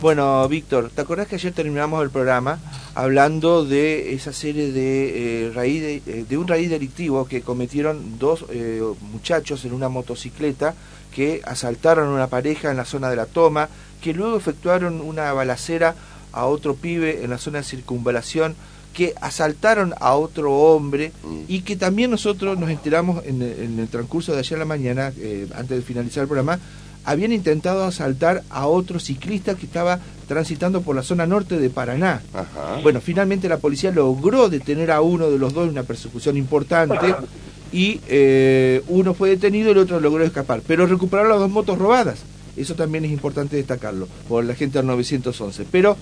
Bueno, Víctor, ¿te acordás que ayer terminamos el programa hablando de esa serie de, eh, raíz de, eh, de, un raíz delictivo que cometieron dos eh, muchachos en una motocicleta que asaltaron a una pareja en la zona de la toma, que luego efectuaron una balacera a otro pibe en la zona de circunvalación, que asaltaron a otro hombre y que también nosotros nos enteramos en, en el transcurso de ayer a la mañana, eh, antes de finalizar el programa, habían intentado asaltar a otro ciclista que estaba transitando por la zona norte de Paraná. Ajá. Bueno, finalmente la policía logró detener a uno de los dos en una persecución importante y eh, uno fue detenido y el otro logró escapar. Pero recuperaron las dos motos robadas. Eso también es importante destacarlo por la gente del 911. Pero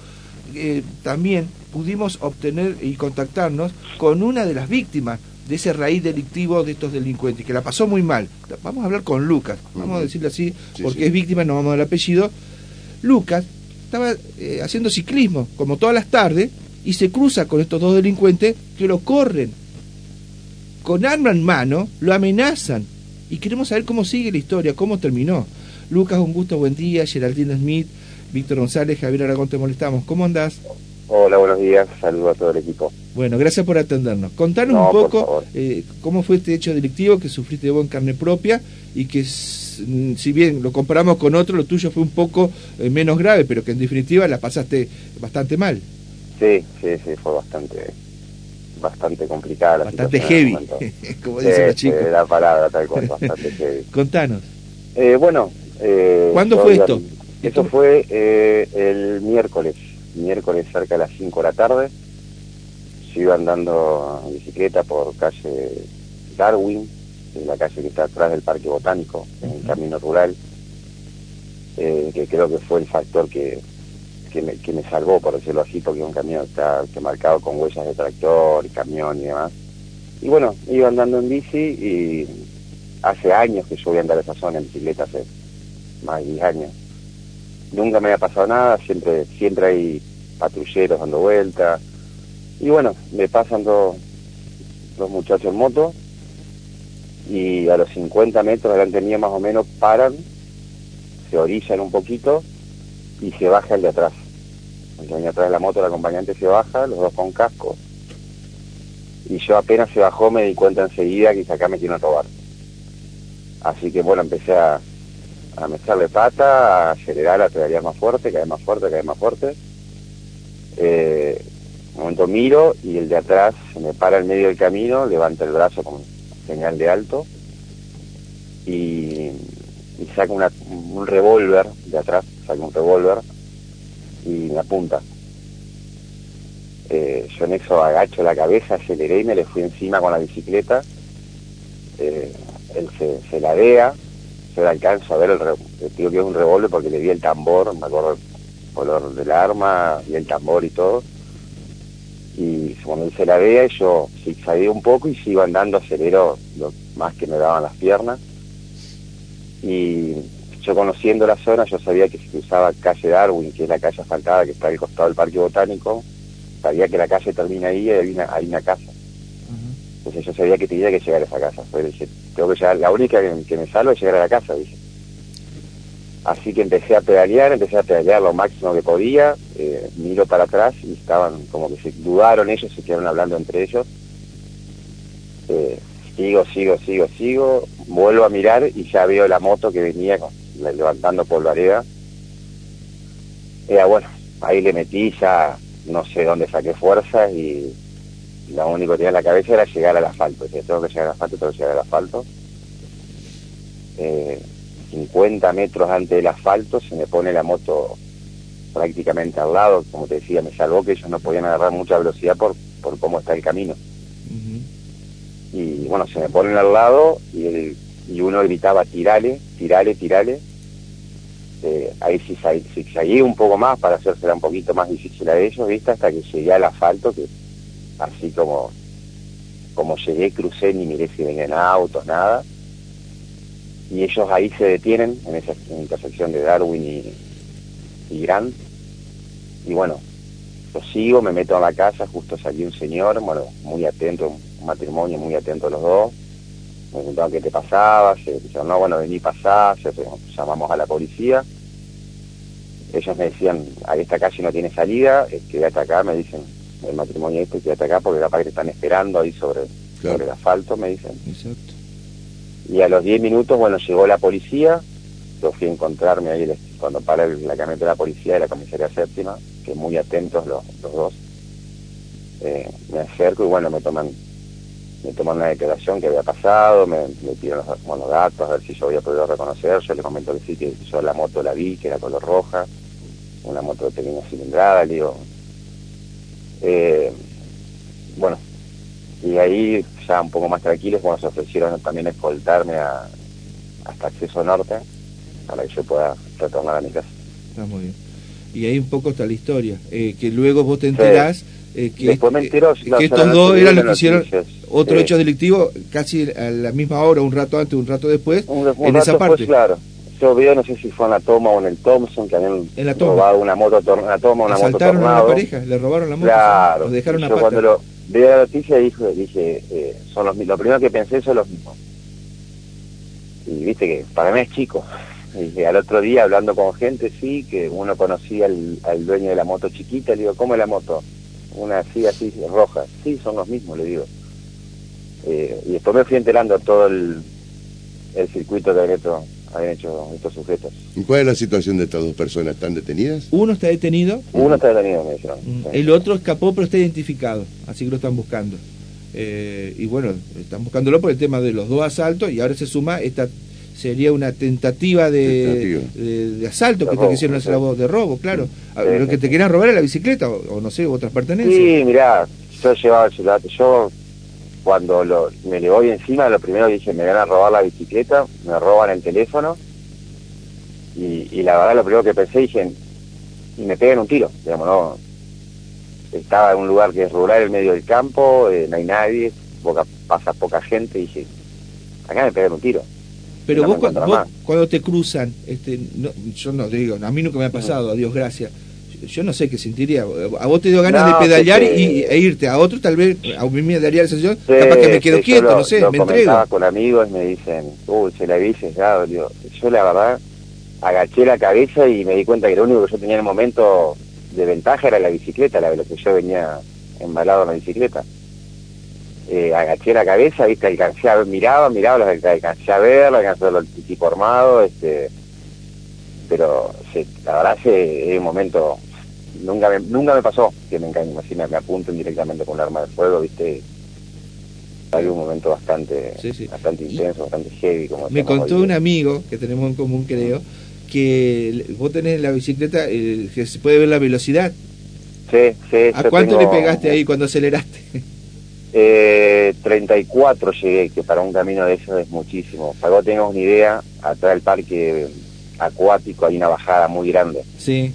eh, también pudimos obtener y contactarnos con una de las víctimas de ese raíz delictivo de estos delincuentes, que la pasó muy mal. Vamos a hablar con Lucas, vamos a decirle así, Sí, porque sí. es víctima, no vamos a dar el apellido. Lucas estaba eh, haciendo ciclismo, como todas las tardes, y se cruza con estos dos delincuentes que lo corren. Con arma en mano, lo amenazan. Y queremos saber cómo sigue la historia, cómo terminó. Lucas, un gusto, buen día. Geraldine Smith, Víctor González, Javier Aragón, te molestamos. ¿Cómo andás? Hola, buenos días. Saludo a todo el equipo. Bueno, gracias por atendernos. Contanos No, un poco eh, cómo fue este hecho delictivo que sufriste vos en carne propia y que, mm, si bien lo comparamos con otro, lo tuyo fue un poco eh, menos grave, pero que en definitiva la pasaste bastante mal, Sí, sí, sí, fue bastante bastante complicada la bastante heavy, como Sí, dicen los sí, chicos. la palabra tal cual, bastante heavy. Contanos. Eh, bueno, eh, ¿Cuándo fue esto? Eso fue eh, el miércoles, miércoles cerca de las 5 de la tarde. Yo iba andando en bicicleta por calle Darwin, es la calle que está atrás del Parque Botánico, en el camino rural, eh, que creo que fue el factor que, que, me, que me salvó, por decirlo así, porque un camión está que marcado con huellas de tractor, camión y demás. Y bueno, iba andando en bici y hace años que yo voy a andar esa zona en bicicleta, hace más de 10 años. Nunca me había pasado nada, siempre siempre hay patrulleros dando vueltas. Y bueno, me pasan dos, muchachos en moto y a los 50 metros delante mío más o menos paran, se orillan un poquito y se baja el de atrás. El que venía atrás de la moto, el acompañante se baja, los dos con casco. Y yo apenas se bajó me di cuenta enseguida que acá me quieren robar. Así que bueno, empecé a, a meterle pata, a acelerar, a pedalear más fuerte, vez más fuerte, vez más fuerte. Eh, un momento miro y el de atrás se me para en medio del camino, levanta el brazo como señal de alto y, saca un revólver de atrás, saca un revólver y me apunta. Eh, yo en eso agacho la cabeza, aceleré y me le fui encima con la bicicleta. Eh, él se, se ladea, yo alcanzo a ver el, digo que es un revólver porque le vi el tambor, me acuerdo el color del arma y el tambor y todo. Y cuando él se ladea, yo zigzagueo un poco y sigo andando, acelero lo más que me daban las piernas. Y yo conociendo la zona, yo sabía que si cruzaba calle Darwin, que es la calle asfaltada que está al costado del Parque Botánico, sabía que la calle termina ahí y hay una, hay una casa. Entonces yo sabía que tenía que llegar a esa casa. Entonces dije, tengo que llegar, la única que, me salva es llegar a la casa, dije. Así que empecé a pedalear, empecé a pedalear lo máximo que podía, eh, miro para atrás y estaban como que se dudaron ellos, se quedaron hablando entre ellos. Eh, sigo, sigo, sigo, sigo, vuelvo a mirar y ya veo la moto que venía con- le- levantando polvareda. Era bueno, ahí le metí, ya no sé dónde saqué fuerzas y lo único que tenía en la cabeza era llegar al asfalto. Decía, tengo que llegar al asfalto, tengo que llegar al asfalto. Eh, 50 metros antes del asfalto se me pone la moto prácticamente al lado, como te decía, me salvó que ellos no podían agarrar mucha velocidad por, por cómo está el camino. Y bueno, se me ponen al lado y, el, y uno gritaba, tirale, tirale, tirale. Eh, ahí sí sa- zigzagué un poco más para hacérsela un poquito más difícil a ellos, ¿viste? Hasta que llegué al asfalto, que así como, como llegué, crucé, ni miré si venían autos, nada. Y ellos ahí se detienen, en esa intersección de Darwin y, y Grant. Y bueno, yo sigo, me meto a la casa, justo salió un señor, bueno, muy atento, un matrimonio muy atento los dos. Me preguntaban qué te pasaba, se dijeron, no, bueno, vení pasar, se- llamamos a la policía. ellos me decían, a esta calle no tiene salida, eh, quédate acá, me dicen, el matrimonio este, quédate acá porque capaz que te están esperando ahí sobre, sobre el asfalto, me dicen. Exacto. Y a los 10 minutos, bueno, llegó la policía, yo fui a encontrarme ahí cuando para la camioneta de la policía de la comisaría séptima, que muy atentos los, los dos. Eh, me acerco y bueno, me toman me toman una declaración que había pasado, me, me pidieron los, datos, a ver si yo había podido reconocer, yo le comento que sí, que yo la moto la vi, que era color roja, una moto de pequeña cilindrada, le digo, eh, bueno, y ahí ya un poco más tranquilos, bueno, se ofrecieron también escoltarme a, hasta Acceso Norte, para que yo pueda retornar a mi casa. Está muy bien. Y ahí un poco está la historia, eh, que luego vos te enterás... Eh, que, Después me enteró, que estos dos eran los que hicieron otro hecho delictivo casi a la misma hora, un rato antes, un rato después, un, en esa parte. Después, claro. Yo veo, no sé si fue en la toma o en el Thompson, que habían en la robado una moto, una toma, una moto tornado. a pareja, le robaron la moto, claro. los dejaron yo cuando lo vi la noticia dije, dije eh, son los, lo primero que pensé son los mismos. Y viste que para mí es chico. Y al otro día hablando con gente, sí, que uno conocía al, al dueño de la moto chiquita, le digo, ¿cómo es la moto? Una así, así, roja. Sí, son los mismos, le digo. Eh, y después me fui enterando todo el, el circuito habían hecho, habían hecho estos sujetos. ¿Y cuál es la situación de estas dos personas? ¿Están detenidas? Uno está detenido. Uno está detenido, me dijeron. Mm, el otro escapó, pero está identificado, así que lo están buscando. Eh, y bueno, están buscándolo por el tema de los dos asaltos y ahora se suma esta sería una tentativa de, tentativa. de, de asalto de que robo, te quisieron hacer la voz de robo, claro. Sí, lo sí, que te querían robar era la bicicleta o, o, no sé, otras pertenencias. Sí, mirá, yo llevaba yo cuando lo, me le voy encima, lo primero que dije, me van a robar la bicicleta, me roban el teléfono, y, y la verdad lo primero que pensé, dije, y me pegan un tiro, digamos, no, estaba en un lugar que es rural, en medio del campo, eh, no hay nadie, poca, pasa poca gente, dije, acá me pegan un tiro. Pero no vos, cuando, vos cuando te cruzan, este, no, yo no te digo, a mí nunca me ha pasado, a Dios gracias, yo no sé qué sentiría. A vos te dio ganas no, de pedalear y, e irte. A otro tal vez, a mí me daría la sensación, sí, capaz que me quedo quieto, lo, no sé, lo me entrego. con amigos me dicen, uy, se la vi ya, yo, yo la verdad agaché la cabeza y me di cuenta que lo único que yo tenía en el momento de ventaja era la bicicleta, la de lo que yo venía embalado en la bicicleta. Eh, agaché la cabeza, viste, alcancé a ver, miraba, miraba, los alcancé a ver, alcancé a ver el tipo armado, este, pero sí, la verdad es un momento nunca me, nunca me pasó que me engañen así me, me apunten directamente con un arma de fuego viste hay un momento bastante sí, sí. bastante intenso bastante heavy como me contó un amigo que tenemos en común creo que vos tenés en la bicicleta que se puede ver la velocidad. Sí sí a cuánto tengo, le pegaste ahí cuando aceleraste eh, 34 llegué que para un camino de eso es muchísimo. Para que vos tengas una idea atrás del parque acuático hay una bajada muy grande. Sí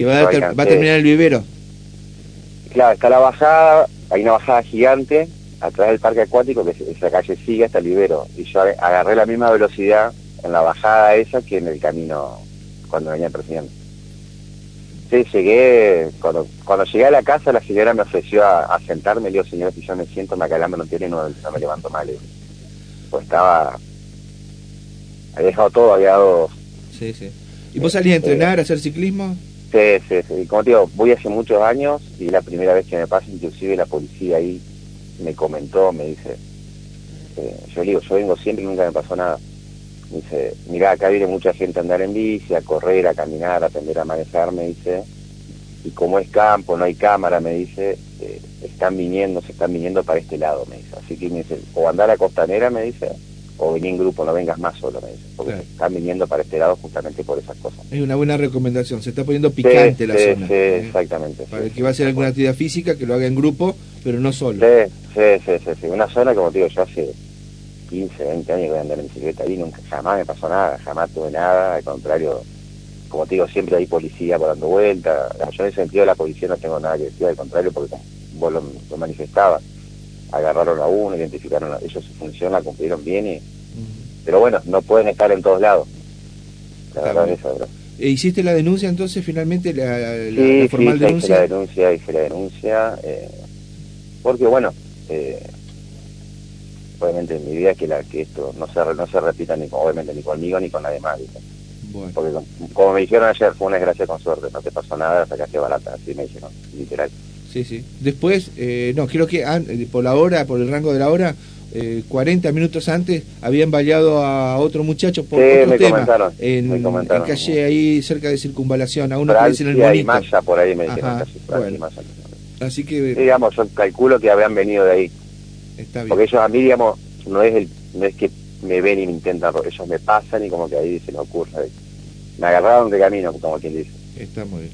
que va a, ter va a, terminar el vivero. Claro, está la bajada, hay una bajada gigante atrás del parque acuático, que esa calle sigue hasta el vivero. Y yo agarré la misma velocidad en la bajada esa que en el camino cuando venía persiguiendo. Sí, llegué, cuando, cuando llegué a la casa la señora me ofreció a, a sentarme, le digo, señora, si yo me siento, me acalambre no tiene no, no, me levanto mal. Pues estaba, había dejado todo, había dado... Sí, sí. ¿Y vos salís a entrenar, eh, a hacer ciclismo? Sí, sí, sí. Como te digo, voy hace muchos años y la primera vez que me pasa, inclusive la policía ahí me comentó, me dice, eh, yo digo, yo vengo siempre y nunca me pasó nada. Me dice, mira, acá viene mucha gente a andar en bici, a correr, a caminar, a aprender a manejar, me dice, y como es campo, no hay cámara, me dice, eh, están viniendo, se están viniendo para este lado, me dice. Así que me dice, o andar a costanera, me dice, o vení en grupo, no vengas más solo, me dice, porque claro. están viniendo para este lado justamente por esas cosas. Es una buena recomendación, se está poniendo picante sí, la sí, zona. Sí, ¿eh? exactamente. Para el que va a hacer alguna actividad física, que lo haga en grupo, pero no solo. Sí, sí, sí, sí, sí. una zona, como te digo, yo hace 15, 20 años que voy a andar en bicicleta ahí, nunca, jamás me pasó nada, jamás tuve nada, al contrario, como te digo, siempre hay policía por dando vueltas, yo en ese sentido de la policía no tengo nada que decir, al contrario, porque vos lo, lo manifestabas, agarraron a uno, identificaron a ellos su función, la cumplieron bien y pero bueno, no pueden estar en todos lados. La verdad es eso, ¿E ¿Hiciste la denuncia entonces finalmente, la, la, sí, la formal sí, denuncia? Hice la denuncia, hice la denuncia, eh, porque bueno, eh, obviamente mi idea es que, la, que esto no se, no se repita ni, obviamente ni conmigo ni con nadie más. Bueno. Porque como me dijeron ayer, fue una desgracia con suerte, no te pasó nada, sacaste barata, así me dijeron, literal. Sí, sí. Después, eh, no, creo que eh, por la hora, por el rango de la hora, eh, 40 minutos antes habían baleado a otro muchacho por otro tema en, calle ahí cerca de circunvalación, a uno que dice en el monito. y Maya por ahí me dijeron bueno. Así que digamos, yo calculo que habían venido de ahí. Está bien. Porque ellos a mí digamos, no es el no es que me ven y me intentan, ellos me pasan y como que ahí se me ocurre. Me agarraron de camino, como quien dice. Está muy bien.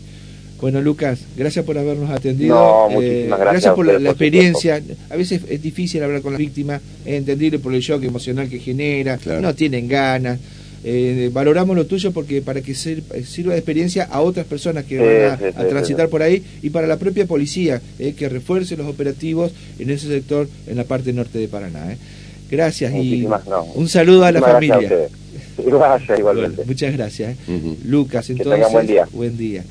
Bueno, Lucas, gracias por habernos atendido. No, eh, gracias. gracias por la, experiencia. A veces es difícil hablar con las víctimas, es entendible por el shock emocional que genera, no tienen ganas. Eh, valoramos lo tuyo porque para que sirva de experiencia a otras personas que van a, transitar por ahí y para la propia policía, eh, que refuerce los operativos en ese sector, en la parte norte de Paraná. Gracias y un saludo a la familia. Gracias, igualmente. muchas gracias. Lucas, entonces. buen día. Buen día.